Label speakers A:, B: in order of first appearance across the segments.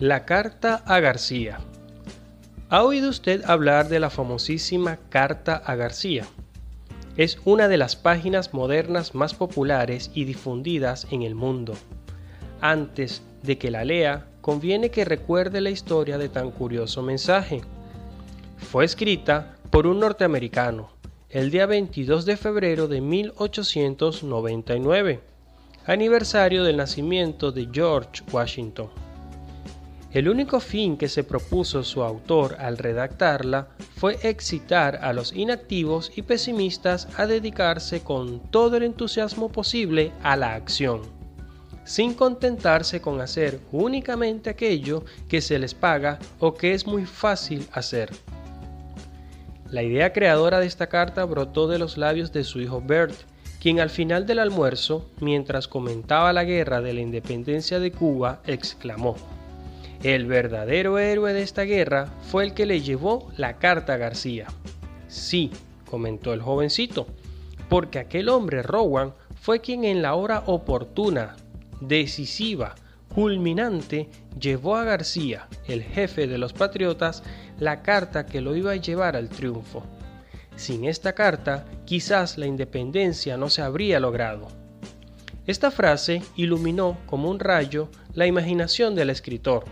A: La carta a García. ¿Ha oído usted hablar de la famosísima Carta a García? Es una de las páginas modernas más populares y difundidas en el mundo. Antes de que la lea, conviene que recuerde la historia de tan curioso mensaje. Fue escrita por un norteamericano el día 22 de febrero de 1899, aniversario del nacimiento de George Washington. El único fin que se propuso su autor al redactarla fue excitar a los inactivos y pesimistas a dedicarse con todo el entusiasmo posible a la acción, sin contentarse con hacer únicamente aquello que se les paga o que es muy fácil hacer. La idea creadora de esta carta brotó de los labios de su hijo Bert, quien al final del almuerzo, mientras comentaba la guerra de la independencia de Cuba, exclamó, el verdadero héroe de esta guerra fue el que le llevó la carta a García. Sí, comentó el jovencito, porque aquel hombre Rowan fue quien en la hora oportuna, decisiva, culminante, llevó a García, el jefe de los patriotas, la carta que lo iba a llevar al triunfo. Sin esta carta, quizás la independencia no se habría logrado. Esta frase iluminó como un rayo la imaginación del escritor,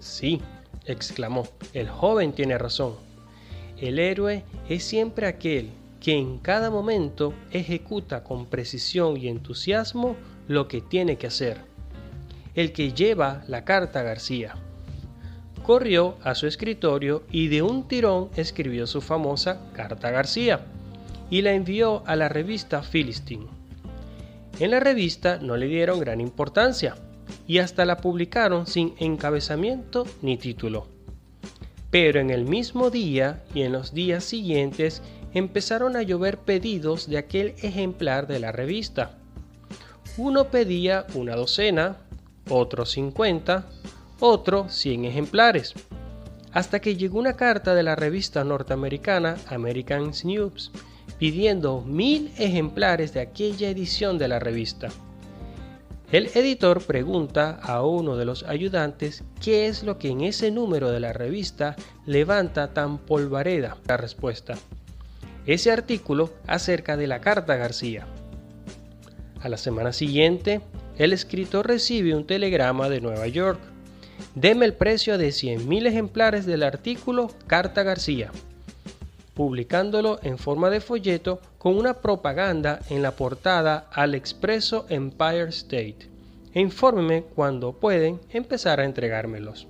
A: Sí, exclamó, el joven tiene razón. El héroe es siempre aquel que en cada momento ejecuta con precisión y entusiasmo lo que tiene que hacer. El que lleva la carta García. Corrió a su escritorio y de un tirón escribió su famosa Carta García y la envió a la revista Philistine. En la revista no le dieron gran importancia, y hasta la publicaron sin encabezamiento ni título. Pero en el mismo día y en los días siguientes empezaron a llover pedidos de aquel ejemplar de la revista. Uno pedía una docena, otro 50, otro 100 ejemplares, hasta que llegó una carta de la revista norteamericana American News pidiendo mil ejemplares de aquella edición de la revista. El editor pregunta a uno de los ayudantes qué es lo que en ese número de la revista levanta tan polvareda la respuesta. Ese artículo acerca de la carta García. A la semana siguiente, el escritor recibe un telegrama de Nueva York. Deme el precio de 100.000 ejemplares del artículo Carta García, publicándolo en forma de folleto con una propaganda en la portada al expreso Empire State. E infórmeme cuando pueden empezar a entregármelos.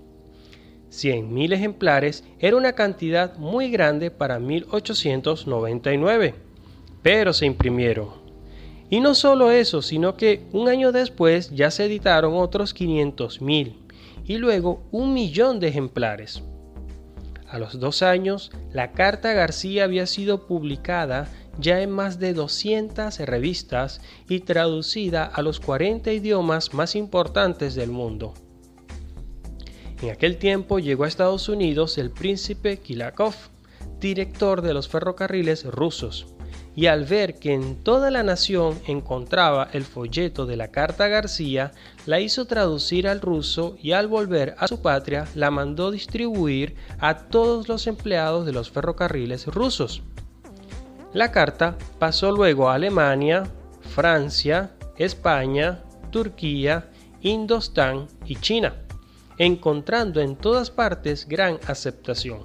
A: 100.000 ejemplares era una cantidad muy grande para 1899, pero se imprimieron. Y no solo eso, sino que un año después ya se editaron otros 500.000 y luego un millón de ejemplares. A los dos años, la Carta García había sido publicada ya en más de 200 revistas y traducida a los 40 idiomas más importantes del mundo. En aquel tiempo llegó a Estados Unidos el príncipe Kilakov, director de los ferrocarriles rusos, y al ver que en toda la nación encontraba el folleto de la Carta García, la hizo traducir al ruso y al volver a su patria la mandó distribuir a todos los empleados de los ferrocarriles rusos. La carta pasó luego a Alemania, Francia, España, Turquía, Indostán y China, encontrando en todas partes gran aceptación.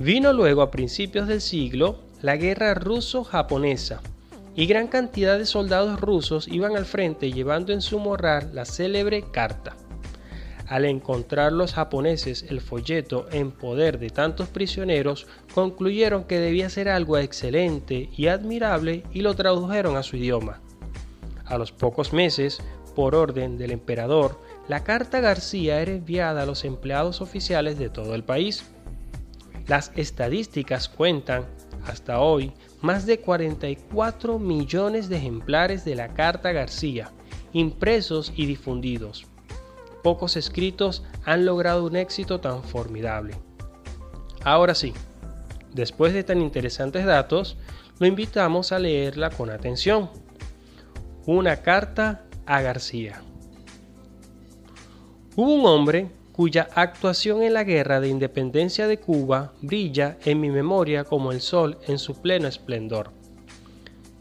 A: Vino luego a principios del siglo la guerra ruso-japonesa, y gran cantidad de soldados rusos iban al frente llevando en su morral la célebre carta. Al encontrar los japoneses el folleto en poder de tantos prisioneros, concluyeron que debía ser algo excelente y admirable y lo tradujeron a su idioma. A los pocos meses, por orden del emperador, la carta García era enviada a los empleados oficiales de todo el país. Las estadísticas cuentan, hasta hoy, más de 44 millones de ejemplares de la Carta García, impresos y difundidos pocos escritos han logrado un éxito tan formidable. Ahora sí, después de tan interesantes datos, lo invitamos a leerla con atención. Una carta a García. Hubo un hombre cuya actuación en la guerra de independencia de Cuba brilla en mi memoria como el sol en su pleno esplendor.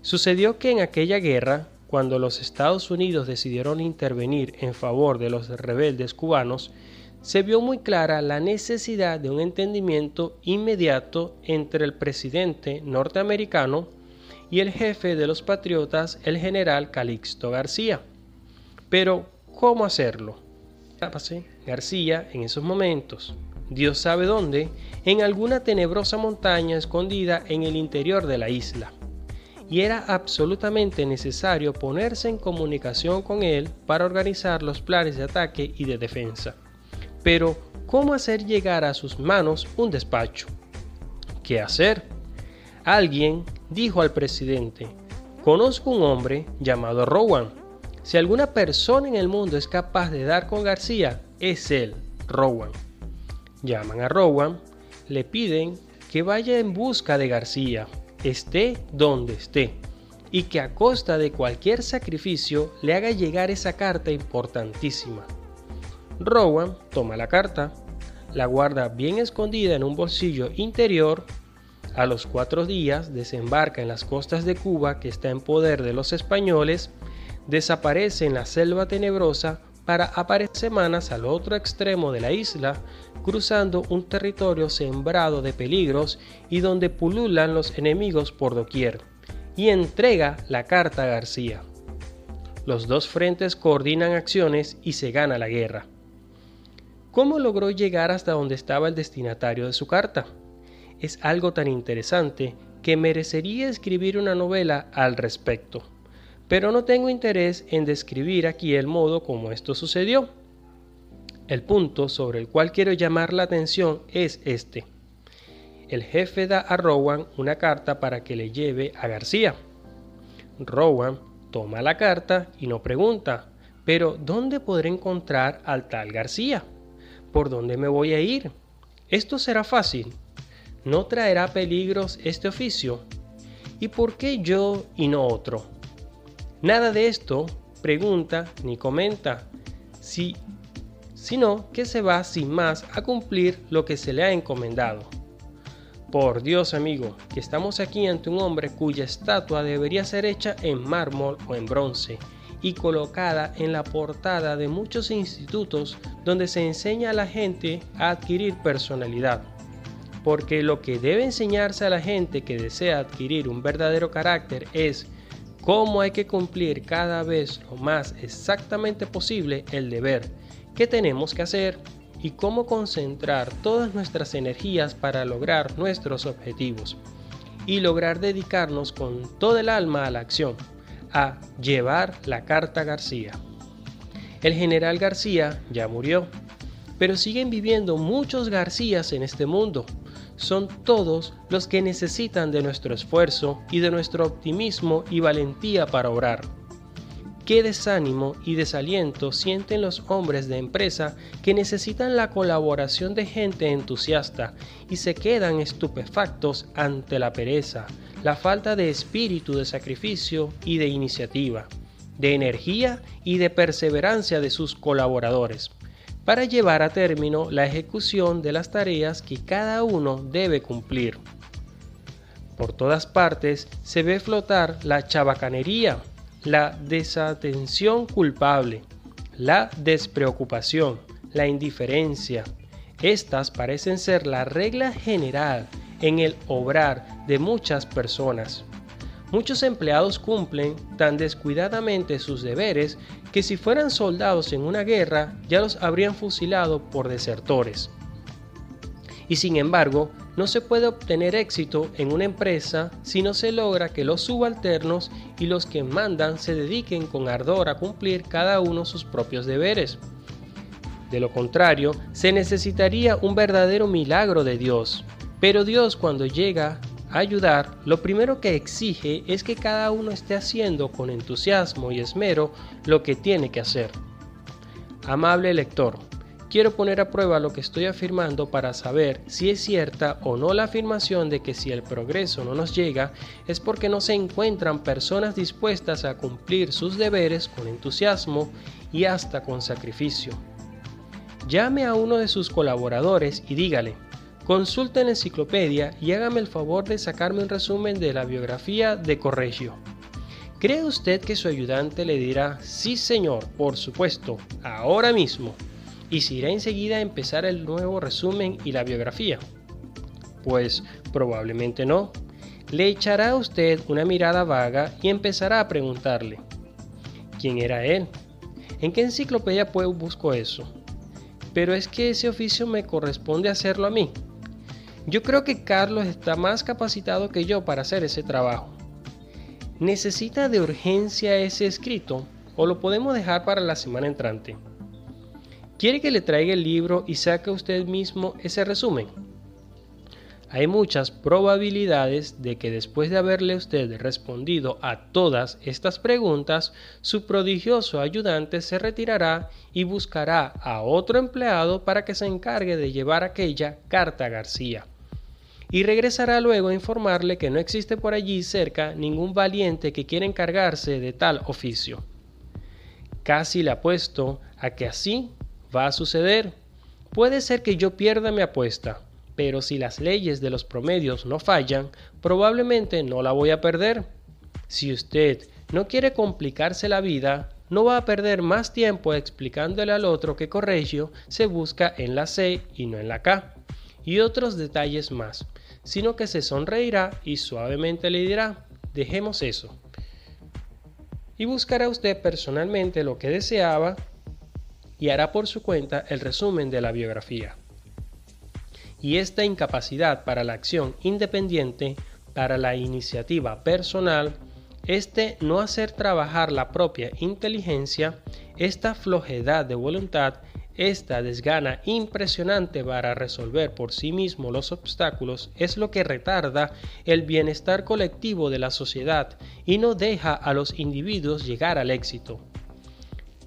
A: Sucedió que en aquella guerra, cuando los Estados Unidos decidieron intervenir en favor de los rebeldes cubanos, se vio muy clara la necesidad de un entendimiento inmediato entre el presidente norteamericano y el jefe de los patriotas, el general Calixto García. Pero, ¿cómo hacerlo? García en esos momentos, Dios sabe dónde, en alguna tenebrosa montaña escondida en el interior de la isla. Y era absolutamente necesario ponerse en comunicación con él para organizar los planes de ataque y de defensa. Pero, ¿cómo hacer llegar a sus manos un despacho? ¿Qué hacer? Alguien dijo al presidente, conozco un hombre llamado Rowan, si alguna persona en el mundo es capaz de dar con García, es él, Rowan. Llaman a Rowan, le piden que vaya en busca de García, esté donde esté, y que a costa de cualquier sacrificio le haga llegar esa carta importantísima. Rowan toma la carta, la guarda bien escondida en un bolsillo interior, a los cuatro días desembarca en las costas de Cuba que está en poder de los españoles desaparece en la selva tenebrosa para aparecer semanas al otro extremo de la isla, cruzando un territorio sembrado de peligros y donde pululan los enemigos por doquier, y entrega la carta a García. Los dos frentes coordinan acciones y se gana la guerra. ¿Cómo logró llegar hasta donde estaba el destinatario de su carta? Es algo tan interesante que merecería escribir una novela al respecto pero no tengo interés en describir aquí el modo como esto sucedió. El punto sobre el cual quiero llamar la atención es este. El jefe da a Rowan una carta para que le lleve a García. Rowan toma la carta y no pregunta, pero ¿dónde podré encontrar al tal García? ¿Por dónde me voy a ir? Esto será fácil. ¿No traerá peligros este oficio? ¿Y por qué yo y no otro? Nada de esto pregunta ni comenta, si, sino que se va sin más a cumplir lo que se le ha encomendado. Por Dios amigo, que estamos aquí ante un hombre cuya estatua debería ser hecha en mármol o en bronce y colocada en la portada de muchos institutos donde se enseña a la gente a adquirir personalidad. Porque lo que debe enseñarse a la gente que desea adquirir un verdadero carácter es cómo hay que cumplir cada vez lo más exactamente posible el deber. Que tenemos que hacer y cómo concentrar todas nuestras energías para lograr nuestros objetivos y lograr dedicarnos con todo el alma a la acción, a llevar la carta García. El general García ya murió, pero siguen viviendo muchos Garcías en este mundo son todos los que necesitan de nuestro esfuerzo y de nuestro optimismo y valentía para obrar. Qué desánimo y desaliento sienten los hombres de empresa que necesitan la colaboración de gente entusiasta y se quedan estupefactos ante la pereza, la falta de espíritu de sacrificio y de iniciativa, de energía y de perseverancia de sus colaboradores para llevar a término la ejecución de las tareas que cada uno debe cumplir. Por todas partes se ve flotar la chabacanería, la desatención culpable, la despreocupación, la indiferencia. Estas parecen ser la regla general en el obrar de muchas personas. Muchos empleados cumplen tan descuidadamente sus deberes que si fueran soldados en una guerra ya los habrían fusilado por desertores. Y sin embargo, no se puede obtener éxito en una empresa si no se logra que los subalternos y los que mandan se dediquen con ardor a cumplir cada uno sus propios deberes. De lo contrario, se necesitaría un verdadero milagro de Dios. Pero Dios cuando llega ayudar, lo primero que exige es que cada uno esté haciendo con entusiasmo y esmero lo que tiene que hacer. Amable lector, quiero poner a prueba lo que estoy afirmando para saber si es cierta o no la afirmación de que si el progreso no nos llega es porque no se encuentran personas dispuestas a cumplir sus deberes con entusiasmo y hasta con sacrificio. llame a uno de sus colaboradores y dígale, consulte la enciclopedia y hágame el favor de sacarme un resumen de la biografía de Correggio. ¿Cree usted que su ayudante le dirá, sí señor, por supuesto, ahora mismo? Y se irá enseguida a empezar el nuevo resumen y la biografía. Pues probablemente no. Le echará a usted una mirada vaga y empezará a preguntarle, ¿quién era él? ¿En qué enciclopedia pues busco eso? Pero es que ese oficio me corresponde hacerlo a mí. Yo creo que Carlos está más capacitado que yo para hacer ese trabajo. ¿Necesita de urgencia ese escrito o lo podemos dejar para la semana entrante? ¿Quiere que le traiga el libro y saque usted mismo ese resumen? Hay muchas probabilidades de que después de haberle usted respondido a todas estas preguntas, su prodigioso ayudante se retirará y buscará a otro empleado para que se encargue de llevar aquella carta a García. Y regresará luego a informarle que no existe por allí cerca ningún valiente que quiera encargarse de tal oficio. Casi le apuesto a que así va a suceder. Puede ser que yo pierda mi apuesta, pero si las leyes de los promedios no fallan, probablemente no la voy a perder. Si usted no quiere complicarse la vida, no va a perder más tiempo explicándole al otro que Corregio se busca en la C y no en la K, y otros detalles más, sino que se sonreirá y suavemente le dirá, dejemos eso. Y buscará usted personalmente lo que deseaba y hará por su cuenta el resumen de la biografía y esta incapacidad para la acción independiente, para la iniciativa personal, este no hacer trabajar la propia inteligencia, esta flojedad de voluntad, esta desgana impresionante para resolver por sí mismo los obstáculos es lo que retarda el bienestar colectivo de la sociedad y no deja a los individuos llegar al éxito.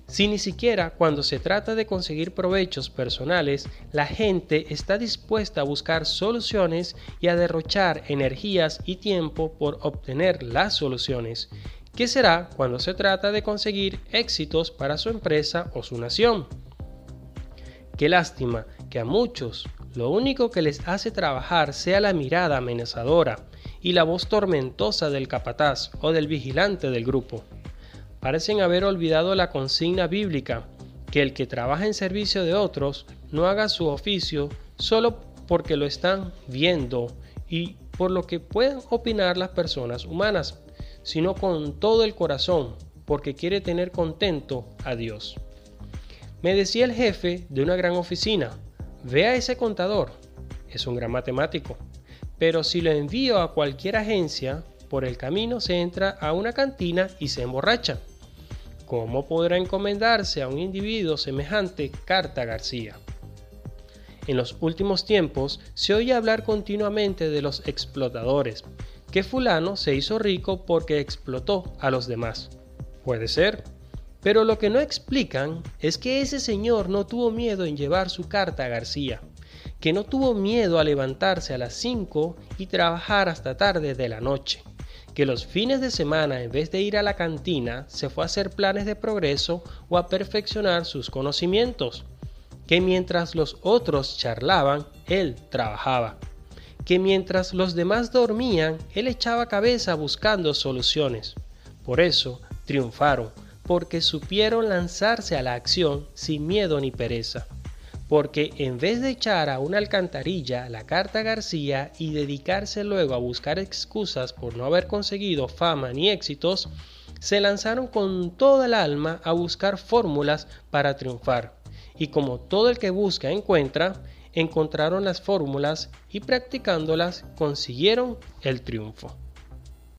A: Si ni siquiera cuando se trata de conseguir provechos personales, la gente está dispuesta a buscar soluciones y a derrochar energías y tiempo por obtener las soluciones, ¿qué será cuando se trata de conseguir éxitos para su empresa o su nación? Qué lástima que a muchos lo único que les hace trabajar sea la mirada amenazadora y la voz tormentosa del capataz o del vigilante del grupo parecen haber olvidado la consigna bíblica, que el que trabaja en servicio de otros no haga su oficio solo porque lo están viendo y por lo que pueden opinar las personas humanas, sino con todo el corazón, porque quiere tener contento a Dios. Me decía el jefe de una gran oficina, vea a ese contador, es un gran matemático, pero si lo envío a cualquier agencia, por el camino se entra a una cantina y se emborracha. ¿Cómo podrá encomendarse a un individuo semejante Carta García? En los últimos tiempos se oye hablar continuamente de los explotadores, que fulano se hizo rico porque explotó a los demás. Puede ser, pero lo que no explican es que ese señor no tuvo miedo en llevar su carta a García, que no tuvo miedo a levantarse a las 5 y trabajar hasta tarde de la noche que los fines de semana en vez de ir a la cantina se fue a hacer planes de progreso o a perfeccionar sus conocimientos, que mientras los otros charlaban, él trabajaba, que mientras los demás dormían, él echaba cabeza buscando soluciones. Por eso triunfaron, porque supieron lanzarse a la acción sin miedo ni pereza porque en vez de echar a una alcantarilla la carta García y dedicarse luego a buscar excusas por no haber conseguido fama ni éxitos, se lanzaron con toda el alma a buscar fórmulas para triunfar. Y como todo el que busca encuentra, encontraron las fórmulas y practicándolas consiguieron el triunfo.